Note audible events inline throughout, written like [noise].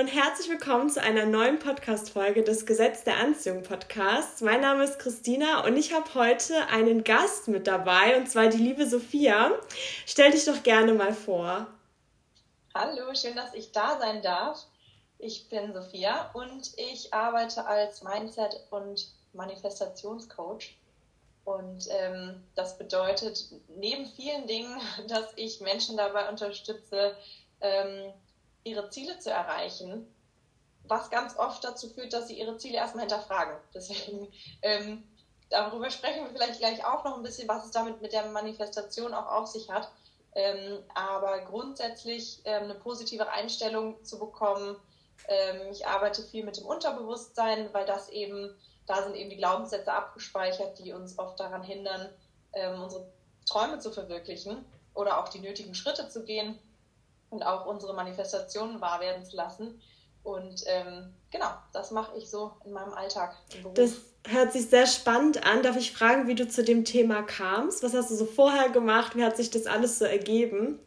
Und herzlich willkommen zu einer neuen Podcast-Folge des Gesetz der Anziehung Podcasts. Mein Name ist Christina und ich habe heute einen Gast mit dabei und zwar die liebe Sophia. Stell dich doch gerne mal vor. Hallo, schön, dass ich da sein darf. Ich bin Sophia und ich arbeite als Mindset- und Manifestationscoach. Und ähm, das bedeutet neben vielen Dingen, [laughs] dass ich Menschen dabei unterstütze, ähm, ihre Ziele zu erreichen, was ganz oft dazu führt, dass sie ihre Ziele erstmal hinterfragen. [laughs] Deswegen ähm, darüber sprechen wir vielleicht gleich auch noch ein bisschen, was es damit mit der Manifestation auch auf sich hat. Ähm, aber grundsätzlich ähm, eine positive Einstellung zu bekommen. Ähm, ich arbeite viel mit dem Unterbewusstsein, weil das eben, da sind eben die Glaubenssätze abgespeichert, die uns oft daran hindern, ähm, unsere Träume zu verwirklichen oder auch die nötigen Schritte zu gehen und auch unsere Manifestationen wahr werden zu lassen. Und ähm, genau, das mache ich so in meinem Alltag. Das hört sich sehr spannend an. Darf ich fragen, wie du zu dem Thema kamst? Was hast du so vorher gemacht? Wie hat sich das alles so ergeben?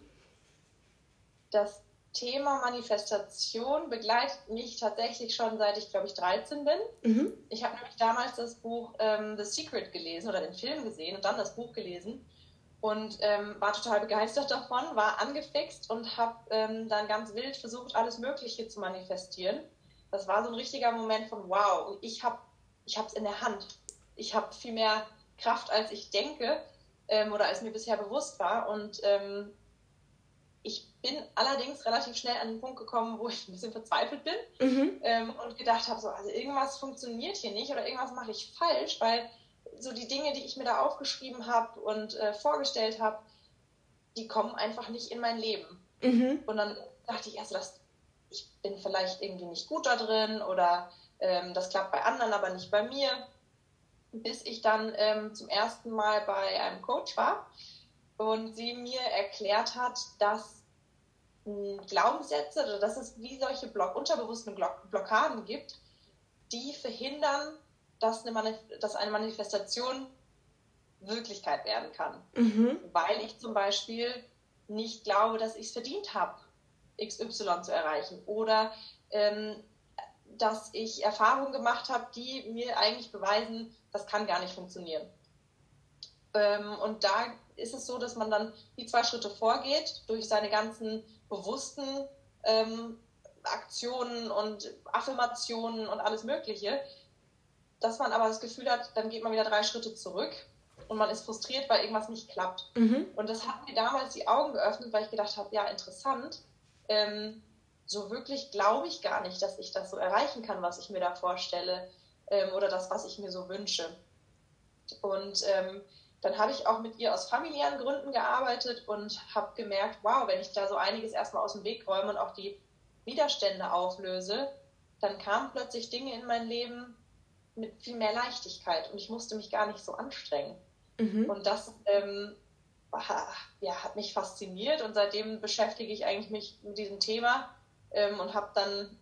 Das Thema Manifestation begleitet mich tatsächlich schon seit ich, glaube ich, 13 bin. Mhm. Ich habe nämlich damals das Buch ähm, The Secret gelesen oder den Film gesehen und dann das Buch gelesen und ähm, war total begeistert davon, war angefixt und habe ähm, dann ganz wild versucht, alles Mögliche zu manifestieren. Das war so ein richtiger Moment von wow, und ich habe ich es in der Hand. Ich habe viel mehr Kraft, als ich denke ähm, oder als mir bisher bewusst war. Und ähm, ich bin allerdings relativ schnell an den Punkt gekommen, wo ich ein bisschen verzweifelt bin mhm. Ähm, und gedacht habe, so, also irgendwas funktioniert hier nicht oder irgendwas mache ich falsch, weil so die Dinge, die ich mir da aufgeschrieben habe und äh, vorgestellt habe, die kommen einfach nicht in mein Leben. Mhm. Und dann dachte ich erst, das, ich bin vielleicht irgendwie nicht gut da drin oder ähm, das klappt bei anderen, aber nicht bei mir. Bis ich dann ähm, zum ersten Mal bei einem Coach war und sie mir erklärt hat, dass hm, Glaubenssätze oder dass es wie solche Block, unterbewussten Blockaden gibt, die verhindern, dass eine, dass eine Manifestation Wirklichkeit werden kann. Mhm. Weil ich zum Beispiel nicht glaube, dass ich es verdient habe, XY zu erreichen. Oder ähm, dass ich Erfahrungen gemacht habe, die mir eigentlich beweisen, das kann gar nicht funktionieren. Ähm, und da ist es so, dass man dann die zwei Schritte vorgeht, durch seine ganzen bewussten ähm, Aktionen und Affirmationen und alles Mögliche, dass man aber das Gefühl hat, dann geht man wieder drei Schritte zurück und man ist frustriert, weil irgendwas nicht klappt. Mhm. Und das hat mir damals die Augen geöffnet, weil ich gedacht habe, ja, interessant. Ähm, so wirklich glaube ich gar nicht, dass ich das so erreichen kann, was ich mir da vorstelle ähm, oder das, was ich mir so wünsche. Und ähm, dann habe ich auch mit ihr aus familiären Gründen gearbeitet und habe gemerkt, wow, wenn ich da so einiges erstmal aus dem Weg räume und auch die Widerstände auflöse, dann kamen plötzlich Dinge in mein Leben, mit viel mehr Leichtigkeit und ich musste mich gar nicht so anstrengen. Mhm. Und das ähm, ja, hat mich fasziniert und seitdem beschäftige ich eigentlich mich mit diesem Thema ähm, und habe dann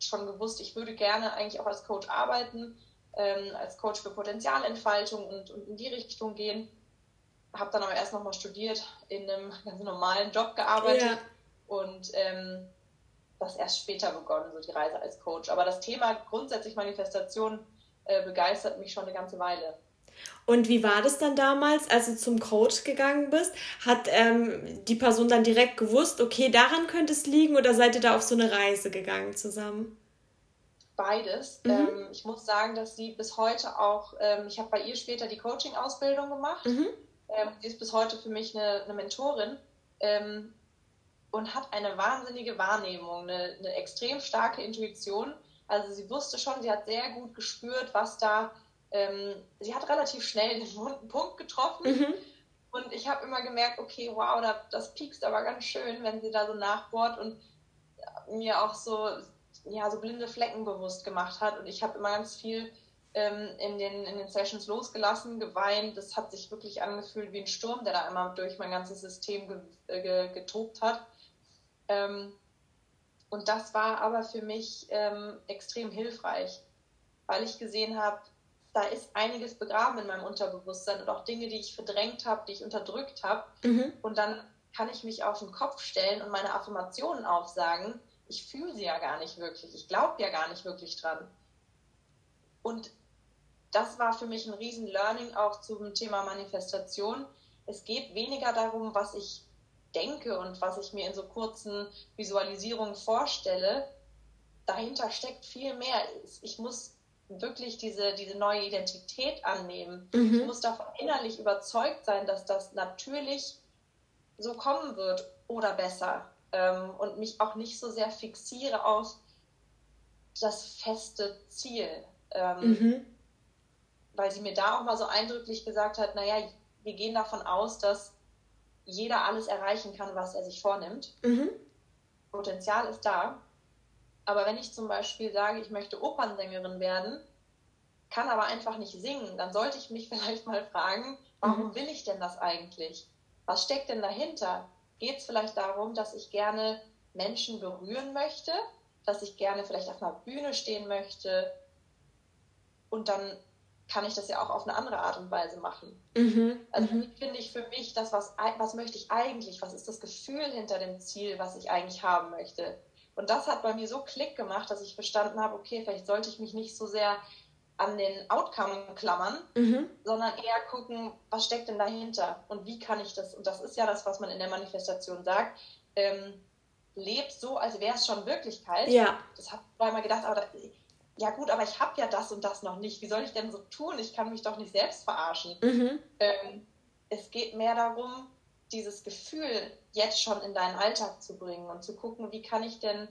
schon gewusst, ich würde gerne eigentlich auch als Coach arbeiten, ähm, als Coach für Potenzialentfaltung und, und in die Richtung gehen. Habe dann aber erst nochmal studiert, in einem ganz normalen Job gearbeitet ja. und ähm, das erst später begonnen, so die Reise als Coach. Aber das Thema grundsätzlich Manifestation äh, begeistert mich schon eine ganze Weile. Und wie war das dann damals, als du zum Coach gegangen bist? Hat ähm, die Person dann direkt gewusst, okay, daran könnte es liegen oder seid ihr da auf so eine Reise gegangen zusammen? Beides. Mhm. Ähm, ich muss sagen, dass sie bis heute auch, ähm, ich habe bei ihr später die Coaching-Ausbildung gemacht. Mhm. Ähm, sie ist bis heute für mich eine, eine Mentorin. Und hat eine wahnsinnige Wahrnehmung, eine, eine extrem starke Intuition. Also sie wusste schon, sie hat sehr gut gespürt, was da, ähm, sie hat relativ schnell den wunden Punkt getroffen. Mhm. Und ich habe immer gemerkt, okay, wow, das piekst aber ganz schön, wenn sie da so nachbohrt und mir auch so, ja, so blinde Flecken bewusst gemacht hat. Und ich habe immer ganz viel ähm, in, den, in den Sessions losgelassen, geweint. Das hat sich wirklich angefühlt wie ein Sturm, der da immer durch mein ganzes System ge, ge, getobt hat. Ähm, und das war aber für mich ähm, extrem hilfreich, weil ich gesehen habe, da ist einiges begraben in meinem Unterbewusstsein und auch Dinge, die ich verdrängt habe, die ich unterdrückt habe. Mhm. Und dann kann ich mich auf den Kopf stellen und meine Affirmationen aufsagen, ich fühle sie ja gar nicht wirklich, ich glaube ja gar nicht wirklich dran. Und das war für mich ein riesen Learning auch zum Thema Manifestation. Es geht weniger darum, was ich denke und was ich mir in so kurzen Visualisierungen vorstelle. Dahinter steckt viel mehr. Ich muss wirklich diese, diese neue Identität annehmen. Mhm. Ich muss davon innerlich überzeugt sein, dass das natürlich so kommen wird oder besser. Ähm, und mich auch nicht so sehr fixiere auf das feste Ziel. Ähm, mhm. Weil sie mir da auch mal so eindrücklich gesagt hat, naja, wir gehen davon aus, dass jeder alles erreichen kann, was er sich vornimmt. Mhm. Potenzial ist da. Aber wenn ich zum Beispiel sage, ich möchte Opernsängerin werden, kann aber einfach nicht singen, dann sollte ich mich [laughs] vielleicht mal fragen, warum mhm. will ich denn das eigentlich? Was steckt denn dahinter? Geht es vielleicht darum, dass ich gerne Menschen berühren möchte, dass ich gerne vielleicht auf einer Bühne stehen möchte und dann kann ich das ja auch auf eine andere Art und Weise machen. Mhm. Also mhm. finde ich für mich das, was, was möchte ich eigentlich, was ist das Gefühl hinter dem Ziel, was ich eigentlich haben möchte. Und das hat bei mir so Klick gemacht, dass ich verstanden habe, okay, vielleicht sollte ich mich nicht so sehr an den Outcome klammern, mhm. sondern eher gucken, was steckt denn dahinter und wie kann ich das, und das ist ja das, was man in der Manifestation sagt, ähm, lebt so, als wäre es schon Wirklichkeit. Ja. Das habe ich einmal gedacht, aber da, ja gut, aber ich habe ja das und das noch nicht. Wie soll ich denn so tun? Ich kann mich doch nicht selbst verarschen. Mhm. Ähm, es geht mehr darum, dieses Gefühl jetzt schon in deinen Alltag zu bringen und zu gucken, wie kann ich denn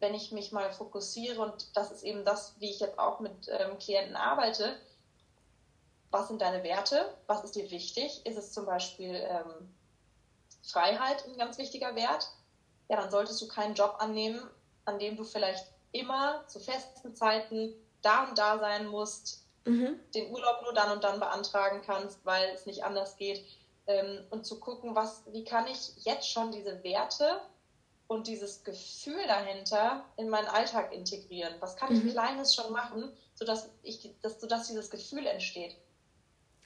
wenn ich mich mal fokussiere, und das ist eben das, wie ich jetzt auch mit ähm, Klienten arbeite, was sind deine Werte, was ist dir wichtig? Ist es zum Beispiel ähm, Freiheit ein ganz wichtiger Wert? Ja, dann solltest du keinen Job annehmen, an dem du vielleicht immer zu festen Zeiten da und da sein musst, mhm. den Urlaub nur dann und dann beantragen kannst, weil es nicht anders geht. Ähm, und zu gucken, was, wie kann ich jetzt schon diese Werte und dieses Gefühl dahinter in meinen Alltag integrieren. Was kann ich mhm. Kleines schon machen, sodass, ich, dass, sodass dieses Gefühl entsteht?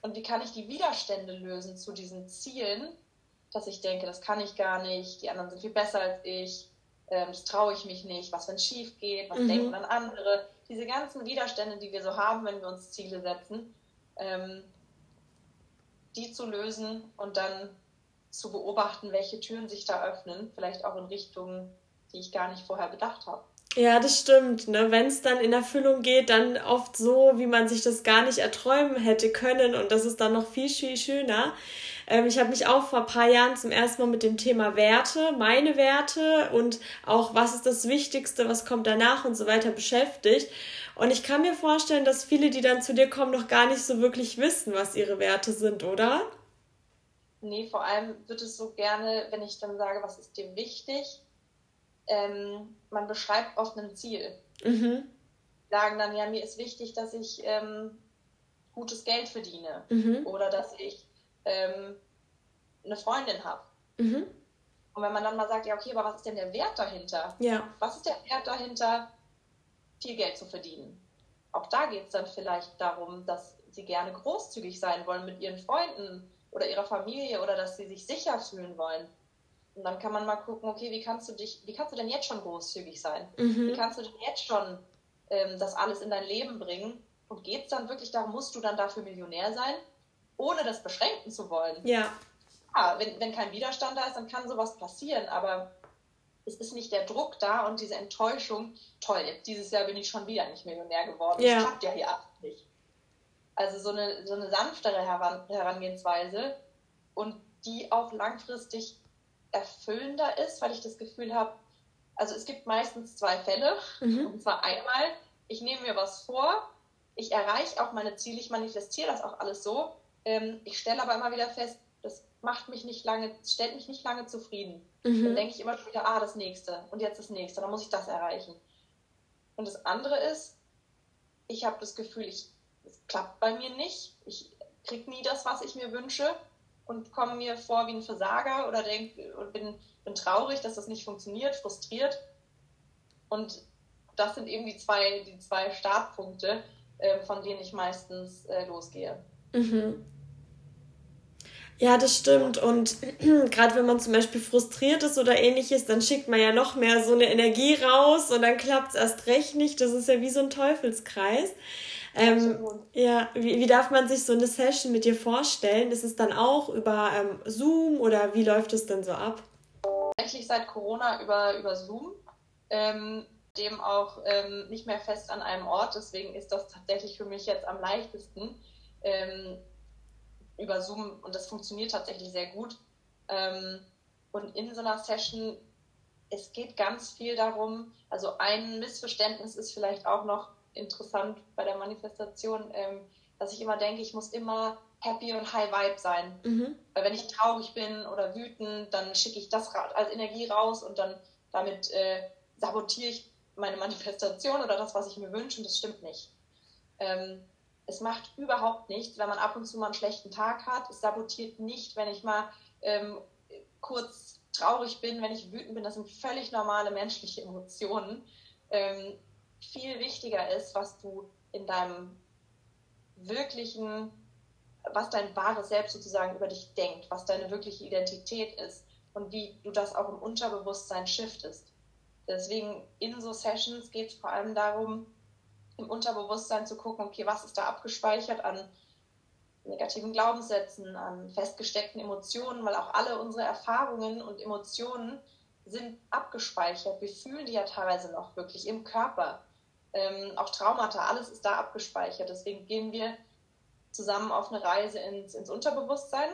Und wie kann ich die Widerstände lösen zu diesen Zielen, dass ich denke, das kann ich gar nicht, die anderen sind viel besser als ich, ähm, das traue ich mich nicht, was, wenn es schief geht, was mhm. denken dann andere. Diese ganzen Widerstände, die wir so haben, wenn wir uns Ziele setzen, ähm, die zu lösen und dann zu beobachten, welche Türen sich da öffnen, vielleicht auch in Richtungen, die ich gar nicht vorher bedacht habe. Ja, das stimmt. Ne? Wenn es dann in Erfüllung geht, dann oft so, wie man sich das gar nicht erträumen hätte können. Und das ist dann noch viel, viel schöner. Ähm, ich habe mich auch vor ein paar Jahren zum ersten Mal mit dem Thema Werte, meine Werte und auch was ist das Wichtigste, was kommt danach und so weiter beschäftigt. Und ich kann mir vorstellen, dass viele, die dann zu dir kommen, noch gar nicht so wirklich wissen, was ihre Werte sind, oder? Nee, vor allem wird es so gerne, wenn ich dann sage, was ist dir wichtig, ähm, man beschreibt oft ein Ziel. Mhm. Sagen dann, ja, mir ist wichtig, dass ich ähm, gutes Geld verdiene mhm. oder dass ich ähm, eine Freundin habe. Mhm. Und wenn man dann mal sagt, ja, okay, aber was ist denn der Wert dahinter? Ja. Was ist der Wert dahinter, viel Geld zu verdienen? Auch da geht es dann vielleicht darum, dass sie gerne großzügig sein wollen mit ihren Freunden oder ihrer Familie oder dass sie sich sicher fühlen wollen. Und dann kann man mal gucken, okay, wie kannst du dich, wie kannst du denn jetzt schon großzügig sein? Mhm. Wie kannst du denn jetzt schon ähm, das alles in dein Leben bringen? Und geht es dann wirklich darum, musst du dann dafür Millionär sein, ohne das beschränken zu wollen? Ja. ja wenn, wenn kein Widerstand da ist, dann kann sowas passieren, aber es ist nicht der Druck da und diese Enttäuschung, toll, jetzt dieses Jahr bin ich schon wieder nicht Millionär geworden. Ja. Das klappt ja hier ab nicht. Also so eine, so eine sanftere Herangehensweise und die auch langfristig erfüllender ist, weil ich das Gefühl habe, also es gibt meistens zwei Fälle. Mhm. Und zwar einmal, ich nehme mir was vor, ich erreiche auch meine Ziele, ich manifestiere das auch alles so. Ähm, ich stelle aber immer wieder fest, das macht mich nicht lange, stellt mich nicht lange zufrieden. Mhm. Dann denke ich immer wieder, ah, das nächste und jetzt das nächste, dann muss ich das erreichen. Und das andere ist, ich habe das Gefühl, ich es klappt bei mir nicht. Ich kriege nie das, was ich mir wünsche und komme mir vor wie ein Versager oder denk, und bin, bin traurig, dass das nicht funktioniert, frustriert. Und das sind eben die zwei, die zwei Startpunkte, äh, von denen ich meistens äh, losgehe. Mhm. Ja, das stimmt. Und [clears throat] gerade wenn man zum Beispiel frustriert ist oder ähnliches, dann schickt man ja noch mehr so eine Energie raus und dann klappt es erst recht nicht. Das ist ja wie so ein Teufelskreis. Ähm, ja, wie, wie darf man sich so eine Session mit dir vorstellen? Ist es dann auch über ähm, Zoom oder wie läuft es denn so ab? Tatsächlich seit Corona über, über Zoom, ähm, dem auch ähm, nicht mehr fest an einem Ort. Deswegen ist das tatsächlich für mich jetzt am leichtesten ähm, über Zoom und das funktioniert tatsächlich sehr gut. Ähm, und in so einer Session, es geht ganz viel darum, also ein Missverständnis ist vielleicht auch noch, interessant bei der Manifestation, ähm, dass ich immer denke, ich muss immer happy und high vibe sein. Mhm. Weil wenn ich traurig bin oder wütend, dann schicke ich das als Energie raus und dann damit äh, sabotiere ich meine Manifestation oder das, was ich mir wünsche und das stimmt nicht. Ähm, es macht überhaupt nichts, wenn man ab und zu mal einen schlechten Tag hat. Es sabotiert nicht, wenn ich mal ähm, kurz traurig bin, wenn ich wütend bin. Das sind völlig normale menschliche Emotionen. Ähm, viel wichtiger ist, was du in deinem wirklichen, was dein wahres Selbst sozusagen über dich denkt, was deine wirkliche Identität ist und wie du das auch im Unterbewusstsein shiftest. Deswegen in so Sessions geht es vor allem darum, im Unterbewusstsein zu gucken, okay, was ist da abgespeichert an negativen Glaubenssätzen, an festgesteckten Emotionen, weil auch alle unsere Erfahrungen und Emotionen sind abgespeichert. Wir fühlen die ja teilweise noch wirklich im Körper ähm, auch Traumata, alles ist da abgespeichert. Deswegen gehen wir zusammen auf eine Reise ins, ins Unterbewusstsein,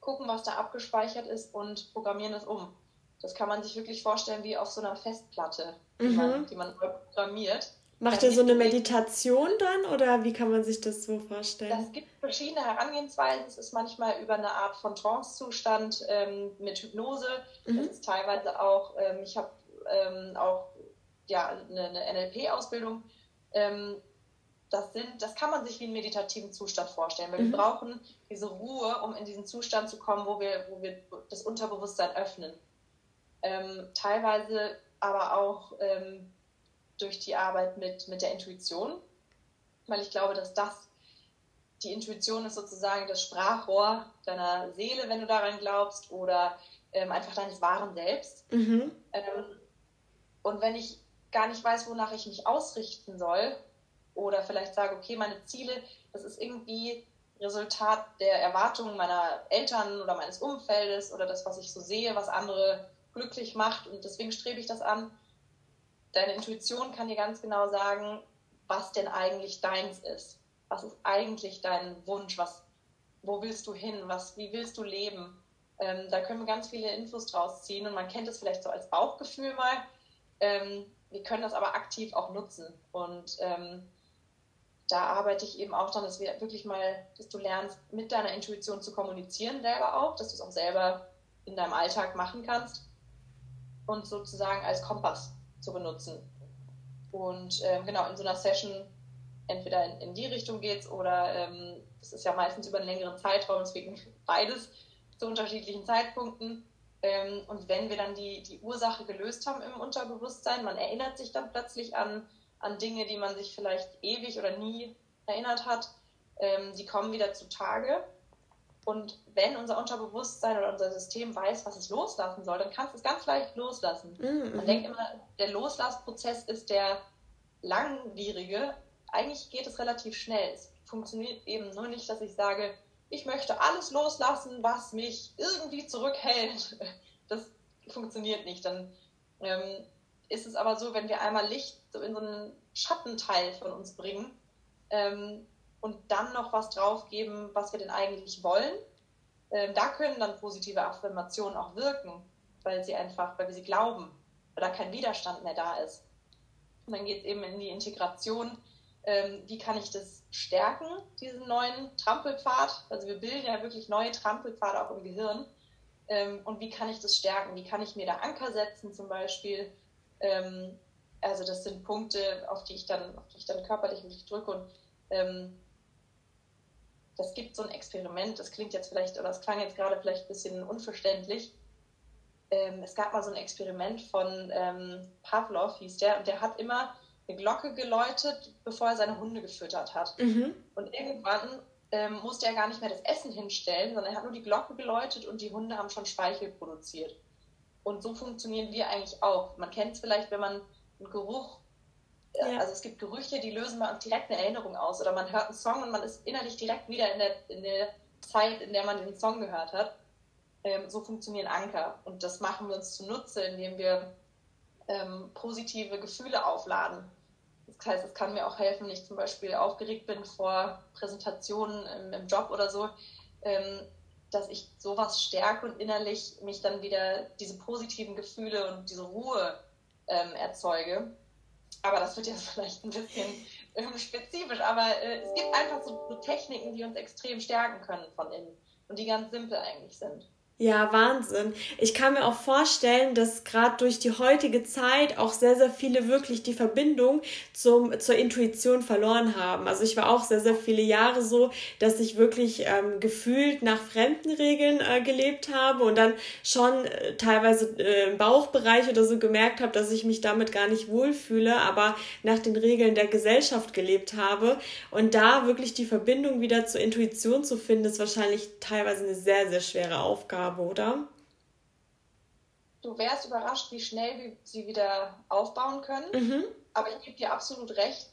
gucken, was da abgespeichert ist und programmieren es um. Das kann man sich wirklich vorstellen wie auf so einer Festplatte, die, mhm. man, die man programmiert. Macht ihr so eine Meditation dann oder wie kann man sich das so vorstellen? Es gibt verschiedene Herangehensweisen. Es ist manchmal über eine Art von Trance-Zustand ähm, mit Hypnose. Mhm. Es ist teilweise auch, ähm, ich habe ähm, auch ja, eine, eine NLP-Ausbildung. Ähm, das, sind, das kann man sich wie einen meditativen Zustand vorstellen, weil mhm. wir brauchen diese Ruhe, um in diesen Zustand zu kommen, wo wir, wo wir das Unterbewusstsein öffnen. Ähm, teilweise aber auch ähm, durch die Arbeit mit, mit der Intuition, weil ich glaube, dass das, die Intuition ist sozusagen das Sprachrohr deiner Seele, wenn du daran glaubst, oder ähm, einfach deines wahren Selbst. Mhm. Ähm, und wenn ich gar nicht weiß, wonach ich mich ausrichten soll oder vielleicht sage, okay, meine Ziele, das ist irgendwie Resultat der Erwartungen meiner Eltern oder meines Umfeldes oder das, was ich so sehe, was andere glücklich macht und deswegen strebe ich das an. Deine Intuition kann dir ganz genau sagen, was denn eigentlich deins ist. Was ist eigentlich dein Wunsch? Was, wo willst du hin? Was, wie willst du leben? Ähm, da können wir ganz viele Infos draus ziehen und man kennt es vielleicht so als Bauchgefühl mal. Ähm, wir können das aber aktiv auch nutzen. Und ähm, da arbeite ich eben auch daran, dass wir wirklich mal, dass du lernst, mit deiner Intuition zu kommunizieren, selber auch, dass du es auch selber in deinem Alltag machen kannst und sozusagen als Kompass zu benutzen. Und ähm, genau, in so einer Session entweder in, in die Richtung geht es oder ähm, es ist ja meistens über einen längeren Zeitraum, deswegen [laughs] beides zu unterschiedlichen Zeitpunkten. Ähm, und wenn wir dann die, die Ursache gelöst haben im Unterbewusstsein, man erinnert sich dann plötzlich an, an Dinge, die man sich vielleicht ewig oder nie erinnert hat, ähm, die kommen wieder zutage. Und wenn unser Unterbewusstsein oder unser System weiß, was es loslassen soll, dann kannst du es ganz leicht loslassen. Mhm. Man denkt immer, der Loslassprozess ist der langwierige. Eigentlich geht es relativ schnell. Es funktioniert eben nur nicht, dass ich sage, ich möchte alles loslassen, was mich irgendwie zurückhält. [laughs] Das funktioniert nicht. Dann ähm, ist es aber so, wenn wir einmal Licht in so einen Schattenteil von uns bringen ähm, und dann noch was draufgeben, was wir denn eigentlich wollen, ähm, da können dann positive Affirmationen auch wirken, weil sie einfach, weil wir sie glauben, weil da kein Widerstand mehr da ist. Und dann geht es eben in die Integration ähm, wie kann ich das stärken, diesen neuen Trampelpfad. Also wir bilden ja wirklich neue Trampelpfade auch im Gehirn. Ähm, und wie kann ich das stärken? Wie kann ich mir da Anker setzen zum Beispiel? Ähm, also das sind Punkte, auf die ich dann, auf die ich dann körperlich wirklich drücke. Und ähm, das gibt so ein Experiment, das klingt jetzt vielleicht, oder das klang jetzt gerade vielleicht ein bisschen unverständlich. Ähm, es gab mal so ein Experiment von ähm, Pavlov, hieß der, und der hat immer eine Glocke geläutet, bevor er seine Hunde gefüttert hat. Mhm. Und irgendwann ähm, musste er gar nicht mehr das Essen hinstellen, sondern er hat nur die Glocke geläutet und die Hunde haben schon Speichel produziert. Und so funktionieren wir eigentlich auch. Man kennt es vielleicht, wenn man einen Geruch, ja. also es gibt Gerüche, die lösen uns direkt eine Erinnerung aus. Oder man hört einen Song und man ist innerlich direkt wieder in der, in der Zeit, in der man den Song gehört hat. Ähm, so funktionieren Anker. Und das machen wir uns zunutze, indem wir ähm, positive Gefühle aufladen. Das heißt, es kann mir auch helfen, wenn ich zum Beispiel aufgeregt bin vor Präsentationen im, im Job oder so, ähm, dass ich sowas stärke und innerlich mich dann wieder diese positiven Gefühle und diese Ruhe ähm, erzeuge. Aber das wird jetzt [laughs] vielleicht ein bisschen ähm, spezifisch, aber äh, es gibt einfach so, so Techniken, die uns extrem stärken können von innen und die ganz simpel eigentlich sind. Ja, Wahnsinn. Ich kann mir auch vorstellen, dass gerade durch die heutige Zeit auch sehr, sehr viele wirklich die Verbindung zum, zur Intuition verloren haben. Also ich war auch sehr, sehr viele Jahre so, dass ich wirklich ähm, gefühlt nach fremden Regeln äh, gelebt habe und dann schon äh, teilweise äh, im Bauchbereich oder so gemerkt habe, dass ich mich damit gar nicht wohlfühle, aber nach den Regeln der Gesellschaft gelebt habe. Und da wirklich die Verbindung wieder zur Intuition zu finden, ist wahrscheinlich teilweise eine sehr, sehr schwere Aufgabe habe, oder? Du wärst überrascht, wie schnell wir sie wieder aufbauen können. Mhm. Aber ich gebe dir absolut recht,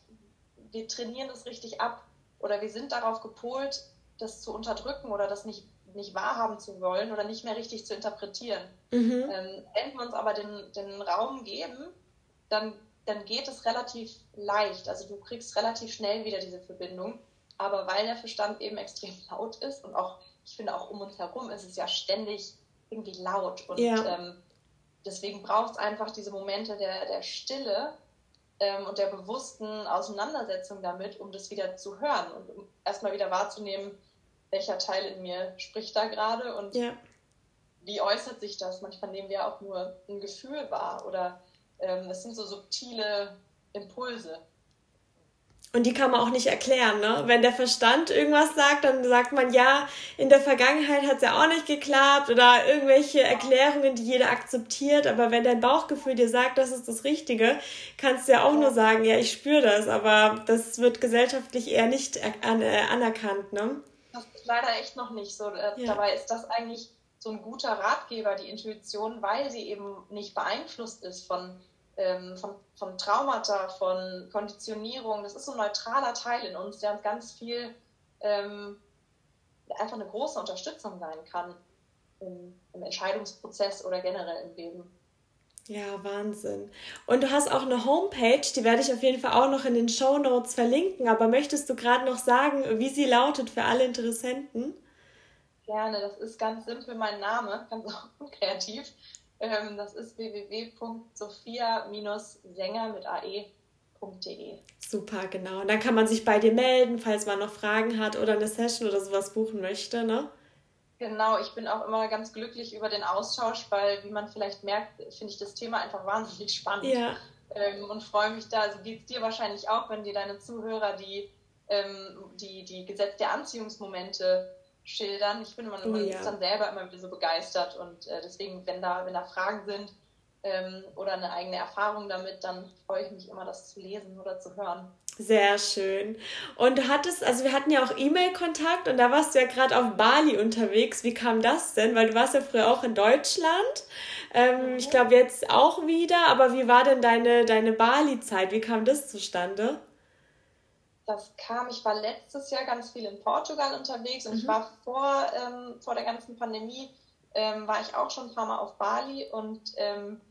wir trainieren das richtig ab oder wir sind darauf gepolt, das zu unterdrücken oder das nicht, nicht wahrhaben zu wollen oder nicht mehr richtig zu interpretieren. Mhm. Ähm, wenn wir uns aber den, den Raum geben, dann, dann geht es relativ leicht. Also du kriegst relativ schnell wieder diese Verbindung. Aber weil der Verstand eben [laughs] extrem laut ist und auch ich finde auch um uns herum ist es ja ständig irgendwie laut. Und ja. ähm, deswegen braucht es einfach diese Momente der, der Stille ähm, und der bewussten Auseinandersetzung damit, um das wieder zu hören und um erstmal wieder wahrzunehmen, welcher Teil in mir spricht da gerade und ja. wie äußert sich das. Manchmal nehmen wir auch nur ein Gefühl wahr oder ähm, es sind so subtile Impulse. Und die kann man auch nicht erklären, ne? Wenn der Verstand irgendwas sagt, dann sagt man, ja, in der Vergangenheit hat es ja auch nicht geklappt oder irgendwelche Erklärungen, die jeder akzeptiert. Aber wenn dein Bauchgefühl dir sagt, das ist das Richtige, kannst du ja auch nur sagen, ja, ich spüre das. Aber das wird gesellschaftlich eher nicht an, äh, anerkannt, ne? Das ist leider echt noch nicht so. Äh, ja. Dabei ist das eigentlich so ein guter Ratgeber, die Intuition, weil sie eben nicht beeinflusst ist von ähm, von, von Traumata, von Konditionierung. Das ist so ein neutraler Teil in uns, der uns ganz viel ähm, einfach eine große Unterstützung sein kann im, im Entscheidungsprozess oder generell im Leben. Ja, Wahnsinn. Und du hast auch eine Homepage, die werde ich auf jeden Fall auch noch in den Show Notes verlinken. Aber möchtest du gerade noch sagen, wie sie lautet für alle Interessenten? Gerne, das ist ganz simpel mein Name, ganz [laughs] unkreativ. Ähm, das ist www.sophia-sänger mit ae.de. Super, genau. Und dann kann man sich bei dir melden, falls man noch Fragen hat oder eine Session oder sowas buchen möchte, ne? Genau, ich bin auch immer ganz glücklich über den Austausch, weil, wie man vielleicht merkt, finde ich das Thema einfach wahnsinnig spannend. Ja. Ähm, und freue mich da, also geht es dir wahrscheinlich auch, wenn dir deine Zuhörer die, ähm, die, die Gesetz der Anziehungsmomente schildern. Ich man, oh, man ja. ist dann selber immer wieder so begeistert und äh, deswegen, wenn da, wenn da Fragen sind ähm, oder eine eigene Erfahrung damit, dann freue ich mich immer, das zu lesen oder zu hören. Sehr schön. Und du hattest, also wir hatten ja auch E-Mail-Kontakt und da warst du ja gerade auf Bali unterwegs. Wie kam das denn? Weil du warst ja früher auch in Deutschland. Ähm, mhm. Ich glaube jetzt auch wieder, aber wie war denn deine, deine Bali-Zeit? Wie kam das zustande? Das kam, ich war letztes Jahr ganz viel in Portugal unterwegs und mhm. ich war vor, ähm, vor der ganzen Pandemie, ähm, war ich auch schon ein paar Mal auf Bali und ähm,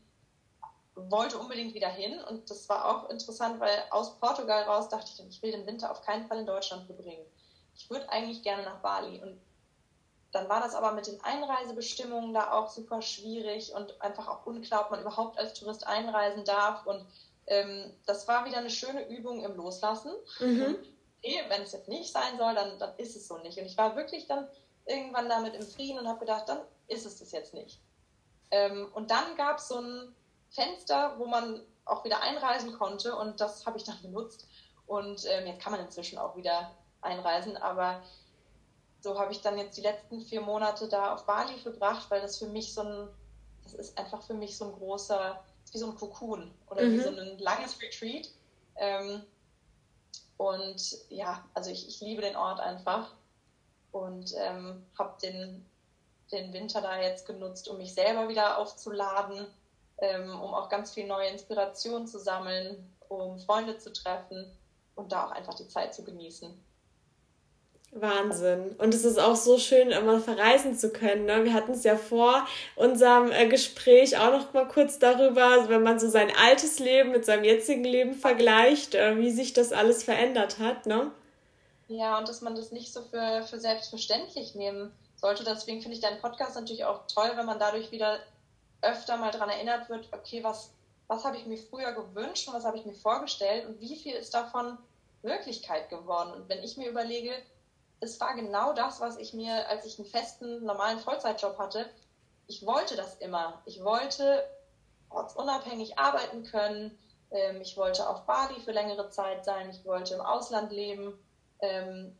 wollte unbedingt wieder hin. Und das war auch interessant, weil aus Portugal raus dachte ich, ich will den Winter auf keinen Fall in Deutschland verbringen. Ich würde eigentlich gerne nach Bali. Und dann war das aber mit den Einreisebestimmungen da auch super schwierig und einfach auch unklar, ob man überhaupt als Tourist einreisen darf. Und ähm, das war wieder eine schöne Übung im Loslassen. Mhm. Okay, wenn es jetzt nicht sein soll, dann, dann ist es so nicht. Und ich war wirklich dann irgendwann damit im Frieden und habe gedacht, dann ist es das jetzt nicht. Ähm, und dann gab es so ein Fenster, wo man auch wieder einreisen konnte und das habe ich dann [laughs] benutzt. Und ähm, jetzt kann man inzwischen auch wieder einreisen, aber so habe ich dann jetzt die letzten vier Monate da auf Bali verbracht, weil das für mich so ein, das ist einfach für mich so ein großer wie so ein Kokon oder mhm. wie so ein langes Retreat. Ähm, und ja, also ich, ich liebe den Ort einfach. und ähm, habe den, den Winter da jetzt genutzt, um mich selber wieder aufzuladen, ähm, um auch ganz viel neue Inspiration zu sammeln, um Freunde zu treffen und da auch einfach die Zeit zu genießen. Wahnsinn. Und es ist auch so schön, immer verreisen zu können. Ne? Wir hatten es ja vor unserem äh, Gespräch auch noch mal kurz darüber, wenn man so sein altes Leben mit seinem jetzigen Leben vergleicht, äh, wie sich das alles verändert hat. Ne? Ja, und dass man das nicht so für, für selbstverständlich nehmen sollte. Deswegen finde ich deinen Podcast natürlich auch toll, wenn man dadurch wieder öfter mal daran erinnert wird, okay, was, was habe ich mir früher gewünscht und was habe ich mir vorgestellt und wie viel ist davon Wirklichkeit geworden. Und wenn ich mir überlege, es war genau das, was ich mir, als ich einen festen, normalen Vollzeitjob hatte, ich wollte das immer. Ich wollte ortsunabhängig arbeiten können. Ähm, ich wollte auf Bali für längere Zeit sein. Ich wollte im Ausland leben. Ähm,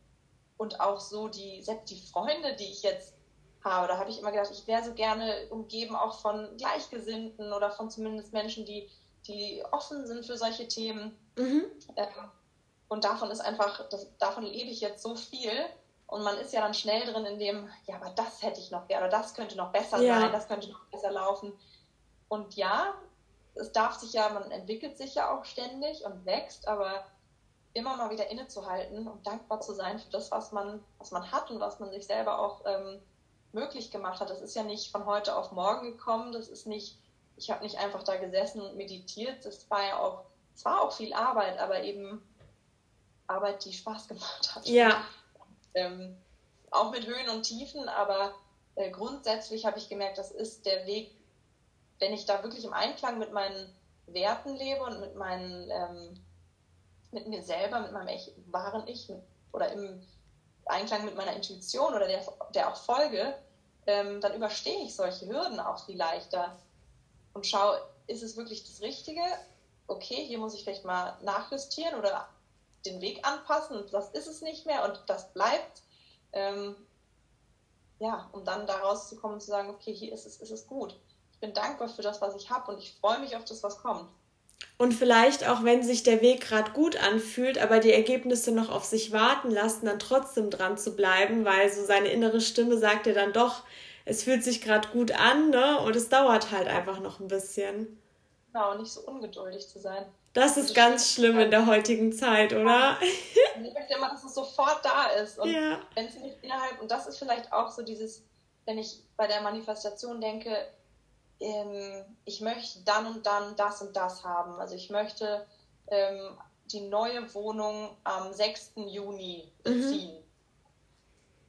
und auch so die, selbst die Freunde, die ich jetzt habe, da habe ich immer gedacht, ich wäre so gerne umgeben auch von Gleichgesinnten oder von zumindest Menschen, die, die offen sind für solche Themen. Mhm. Und davon ist einfach, das, davon lebe ich jetzt so viel. Und man ist ja dann schnell drin in dem, ja, aber das hätte ich noch gerne, oder das könnte noch besser ja. sein, das könnte noch besser laufen. Und ja, es darf sich ja, man entwickelt sich ja auch ständig und wächst, aber immer mal wieder innezuhalten und dankbar zu sein für das, was man, was man hat und was man sich selber auch ähm, möglich gemacht hat. Das ist ja nicht von heute auf morgen gekommen, das ist nicht, ich habe nicht einfach da gesessen und meditiert, das war ja auch, es war auch viel Arbeit, aber eben Arbeit, die Spaß gemacht hat. Ja. Ähm, auch mit Höhen und Tiefen, aber äh, grundsätzlich habe ich gemerkt, das ist der Weg, wenn ich da wirklich im Einklang mit meinen Werten lebe und mit meinen, ähm, mit mir selber, mit meinem echt, wahren Ich mit, oder im Einklang mit meiner Intuition oder der, der auch Folge, ähm, dann überstehe ich solche Hürden auch viel leichter und schaue, ist es wirklich das Richtige? Okay, hier muss ich vielleicht mal nachjustieren oder den Weg anpassen und das ist es nicht mehr und das bleibt. Ähm, ja, um dann da rauszukommen und zu sagen, okay, hier ist es, ist es gut. Ich bin dankbar für das, was ich habe und ich freue mich auf das, was kommt. Und vielleicht auch, wenn sich der Weg gerade gut anfühlt, aber die Ergebnisse noch auf sich warten lassen, dann trotzdem dran zu bleiben, weil so seine innere Stimme sagt dir dann doch, es fühlt sich gerade gut an, ne? Und es dauert halt einfach noch ein bisschen. Genau, nicht so ungeduldig zu sein. Das ist ganz schlimm in der heutigen Zeit, oder? Ich möchte immer, dass es sofort da ist. Und ja. wenn es nicht innerhalb, und das ist vielleicht auch so dieses, wenn ich bei der Manifestation denke, ähm, ich möchte dann und dann das und das haben. Also ich möchte ähm, die neue Wohnung am 6. Juni beziehen. Mhm.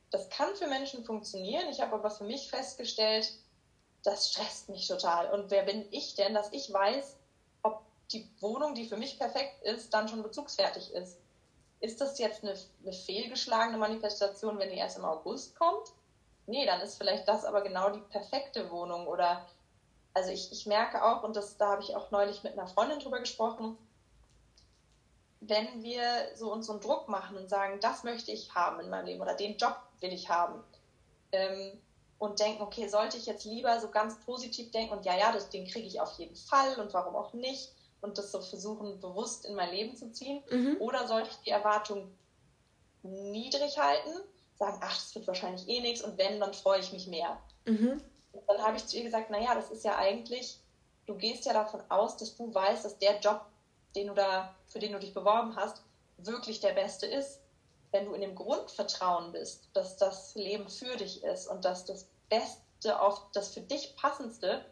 Das kann für Menschen funktionieren. Ich habe aber für mich festgestellt, das stresst mich total. Und wer bin ich denn, dass ich weiß, die Wohnung, die für mich perfekt ist, dann schon bezugsfertig ist. Ist das jetzt eine, eine fehlgeschlagene Manifestation, wenn die erst im August kommt? Nee, dann ist vielleicht das aber genau die perfekte Wohnung. Oder also ich, ich merke auch, und das, da habe ich auch neulich mit einer Freundin drüber gesprochen, wenn wir so uns so einen Druck machen und sagen, das möchte ich haben in meinem Leben oder den Job will ich haben, ähm, und denken, okay, sollte ich jetzt lieber so ganz positiv denken und ja, ja, das, den kriege ich auf jeden Fall und warum auch nicht und das so versuchen, bewusst in mein Leben zu ziehen? Mhm. Oder sollte ich die Erwartung niedrig halten, sagen, ach, das wird wahrscheinlich eh nichts und wenn, dann freue ich mich mehr. Mhm. dann habe ich zu ihr gesagt, naja, das ist ja eigentlich, du gehst ja davon aus, dass du weißt, dass der Job, den du da, für den du dich beworben hast, wirklich der beste ist. Wenn du in dem Grundvertrauen bist, dass das Leben für dich ist und dass das Beste auf das für dich passendste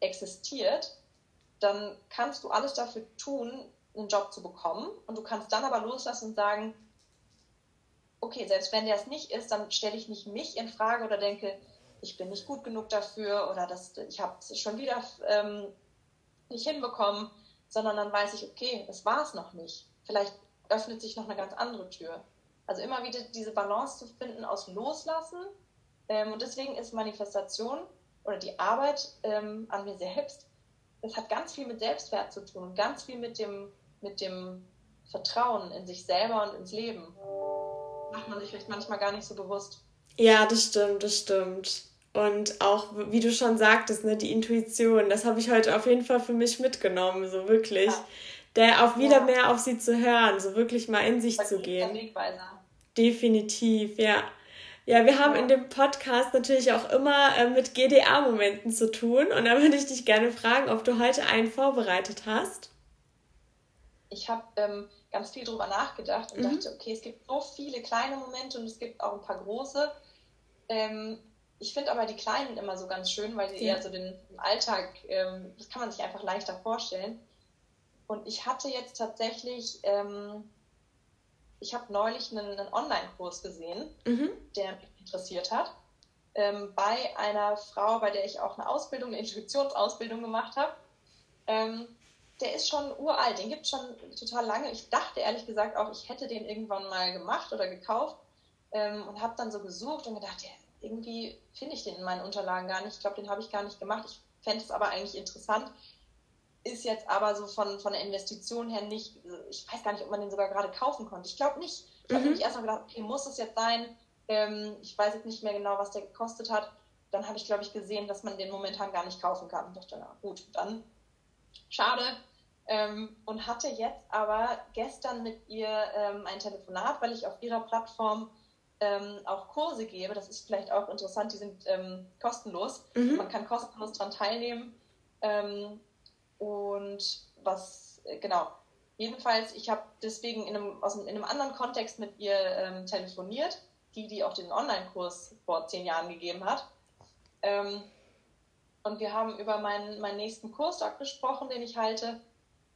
existiert, dann kannst du alles dafür tun, einen Job zu bekommen. Und du kannst dann aber loslassen und sagen, okay, selbst wenn der es nicht ist, dann stelle ich nicht mich in Frage oder denke, ich bin nicht gut genug dafür oder das, ich habe es schon wieder ähm, nicht hinbekommen, sondern dann weiß ich, okay, es war es noch nicht. Vielleicht öffnet sich noch eine ganz andere Tür. Also immer wieder diese Balance zu finden aus Loslassen. Ähm, und deswegen ist Manifestation oder die Arbeit ähm, an mir selbst das hat ganz viel mit Selbstwert zu tun und ganz viel mit dem, mit dem Vertrauen in sich selber und ins Leben. Macht man sich vielleicht manchmal gar nicht so bewusst. Ja, das stimmt, das stimmt. Und auch, wie du schon sagtest, ne, die Intuition, das habe ich heute auf jeden Fall für mich mitgenommen, so wirklich. Ja. Der auch wieder ja. mehr auf sie zu hören, so wirklich mal in sich zu gehen. Definitiv, ja. Ja, wir haben in dem Podcast natürlich auch immer äh, mit GDA-Momenten zu tun. Und da würde ich dich gerne fragen, ob du heute einen vorbereitet hast. Ich habe ähm, ganz viel drüber nachgedacht und mhm. dachte, okay, es gibt so viele kleine Momente und es gibt auch ein paar große. Ähm, ich finde aber die kleinen immer so ganz schön, weil sie ja. eher so den Alltag, ähm, das kann man sich einfach leichter vorstellen. Und ich hatte jetzt tatsächlich, ähm, ich habe neulich einen, einen Online-Kurs gesehen, mhm. der mich interessiert hat, ähm, bei einer Frau, bei der ich auch eine Ausbildung, eine Intuitionsausbildung gemacht habe. Ähm, der ist schon uralt, den gibt es schon total lange. Ich dachte ehrlich gesagt auch, ich hätte den irgendwann mal gemacht oder gekauft ähm, und habe dann so gesucht und gedacht, ja, irgendwie finde ich den in meinen Unterlagen gar nicht. Ich glaube, den habe ich gar nicht gemacht. Ich fände es aber eigentlich interessant. Ist jetzt aber so von, von der Investition her nicht, ich weiß gar nicht, ob man den sogar gerade kaufen konnte. Ich glaube nicht. Ich habe mhm. nämlich erstmal gedacht, okay, muss es jetzt sein? Ähm, ich weiß jetzt nicht mehr genau, was der gekostet hat. Dann habe ich, glaube ich, gesehen, dass man den momentan gar nicht kaufen kann. Und dachte, na gut, dann schade. Ähm, und hatte jetzt aber gestern mit ihr ähm, ein Telefonat, weil ich auf ihrer Plattform ähm, auch Kurse gebe. Das ist vielleicht auch interessant, die sind ähm, kostenlos. Mhm. Man kann kostenlos daran teilnehmen. Und was, äh, genau, jedenfalls, ich habe deswegen in einem, aus, in einem anderen Kontext mit ihr ähm, telefoniert, die, die auch den Online-Kurs vor zehn Jahren gegeben hat. Ähm, und wir haben über meinen, meinen nächsten Kurs gesprochen, den ich halte.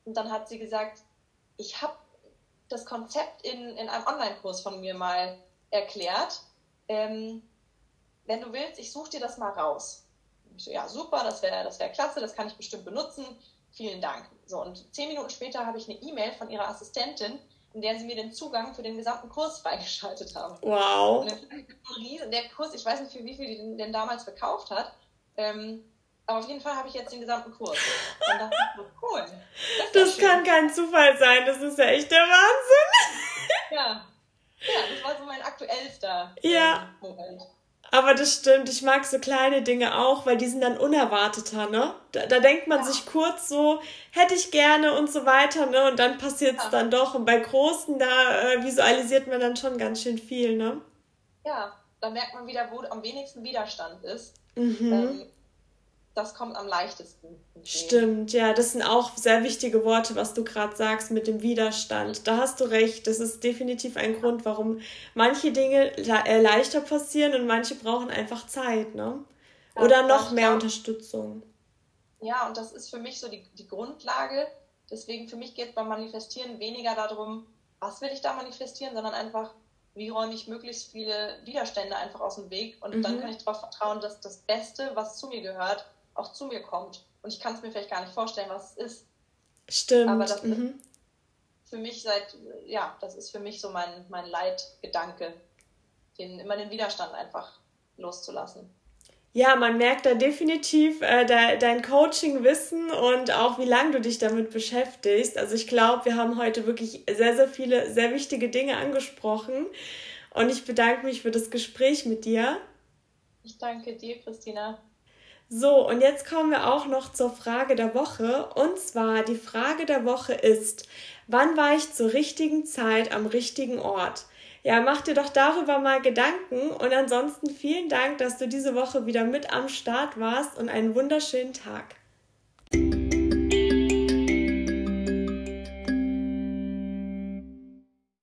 Und dann hat sie gesagt, ich habe das Konzept in, in einem Online-Kurs von mir mal erklärt, ähm, wenn du willst, ich suche dir das mal raus. Ich so, ja, super, das wäre das wär klasse, das kann ich bestimmt benutzen. Vielen Dank. So, und zehn Minuten später habe ich eine E-Mail von ihrer Assistentin, in der sie mir den Zugang für den gesamten Kurs [laughs] freigeschaltet haben. Wow. Und der Kurs, ich weiß nicht, für wie viel die den, den damals verkauft hat, ähm, aber auf jeden Fall habe ich jetzt den gesamten Kurs. Und dachte ich, cool. Das, das kann kein Zufall sein, das ist ja echt der Wahnsinn. Ja, ja, das war so mein aktuellster ja. Ähm, Moment. Aber das stimmt, ich mag so kleine Dinge auch, weil die sind dann unerwarteter, ne? Da, da denkt man ja. sich kurz so, hätte ich gerne und so weiter, ne? Und dann passiert es ja. dann doch. Und bei großen, da äh, visualisiert man dann schon ganz schön viel, ne? Ja, da merkt man wieder, wo am wenigsten Widerstand ist. Mhm. Ähm, das kommt am leichtesten. Stimmt, ja, das sind auch sehr wichtige Worte, was du gerade sagst mit dem Widerstand. Da hast du recht. Das ist definitiv ein Grund, warum manche Dinge äh, leichter passieren und manche brauchen einfach Zeit, ne? Oder ja, noch mehr Unterstützung. Ja, und das ist für mich so die, die Grundlage. Deswegen für mich geht es beim Manifestieren weniger darum, was will ich da manifestieren, sondern einfach, wie räume ich möglichst viele Widerstände einfach aus dem Weg und mhm. dann kann ich darauf vertrauen, dass das Beste, was zu mir gehört, auch zu mir kommt. Und ich kann es mir vielleicht gar nicht vorstellen, was es ist. Stimmt. Aber das mhm. ist für mich seit, ja, das ist für mich so mein, mein Leitgedanke, den, immer den Widerstand einfach loszulassen. Ja, man merkt da definitiv äh, de, dein Coaching-Wissen und auch wie lange du dich damit beschäftigst. Also ich glaube, wir haben heute wirklich sehr, sehr viele, sehr wichtige Dinge angesprochen. Und ich bedanke mich für das Gespräch mit dir. Ich danke dir, Christina. So, und jetzt kommen wir auch noch zur Frage der Woche. Und zwar die Frage der Woche ist, wann war ich zur richtigen Zeit am richtigen Ort? Ja, mach dir doch darüber mal Gedanken und ansonsten vielen Dank, dass du diese Woche wieder mit am Start warst und einen wunderschönen Tag.